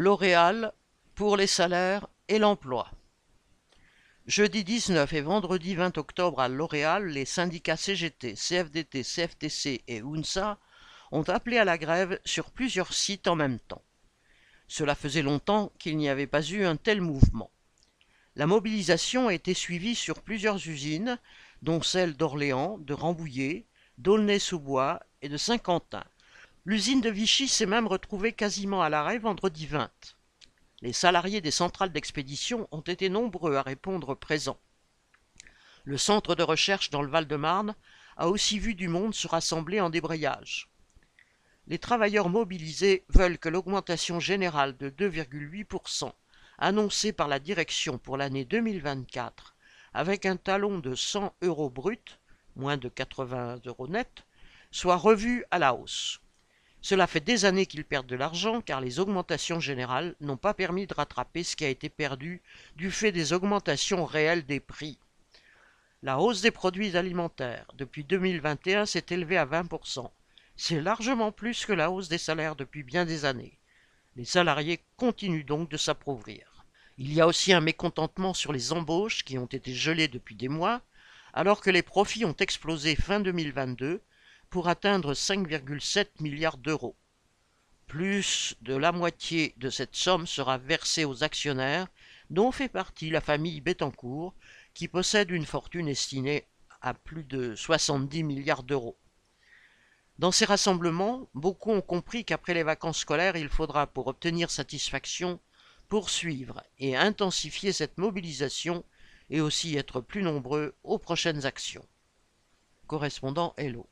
L'Oréal pour les salaires et l'emploi. Jeudi 19 et vendredi 20 octobre à L'Oréal, les syndicats CGT, CFDT, CFTC et UNSA ont appelé à la grève sur plusieurs sites en même temps. Cela faisait longtemps qu'il n'y avait pas eu un tel mouvement. La mobilisation a été suivie sur plusieurs usines, dont celles d'Orléans, de Rambouillet, d'Aulnay-sous-Bois et de Saint-Quentin. L'usine de Vichy s'est même retrouvée quasiment à l'arrêt vendredi 20. Les salariés des centrales d'expédition ont été nombreux à répondre présents. Le centre de recherche dans le Val-de-Marne a aussi vu du monde se rassembler en débrayage. Les travailleurs mobilisés veulent que l'augmentation générale de 2,8% annoncée par la direction pour l'année 2024, avec un talon de 100 euros brut, moins de 80 euros net, soit revue à la hausse. Cela fait des années qu'ils perdent de l'argent car les augmentations générales n'ont pas permis de rattraper ce qui a été perdu du fait des augmentations réelles des prix. La hausse des produits alimentaires depuis 2021 s'est élevée à 20%. C'est largement plus que la hausse des salaires depuis bien des années. Les salariés continuent donc de s'appauvrir. Il y a aussi un mécontentement sur les embauches qui ont été gelées depuis des mois, alors que les profits ont explosé fin 2022 pour atteindre 5,7 milliards d'euros. Plus de la moitié de cette somme sera versée aux actionnaires, dont fait partie la famille Bettencourt, qui possède une fortune estimée à plus de 70 milliards d'euros. Dans ces rassemblements, beaucoup ont compris qu'après les vacances scolaires, il faudra, pour obtenir satisfaction, poursuivre et intensifier cette mobilisation et aussi être plus nombreux aux prochaines actions. Correspondant Hello.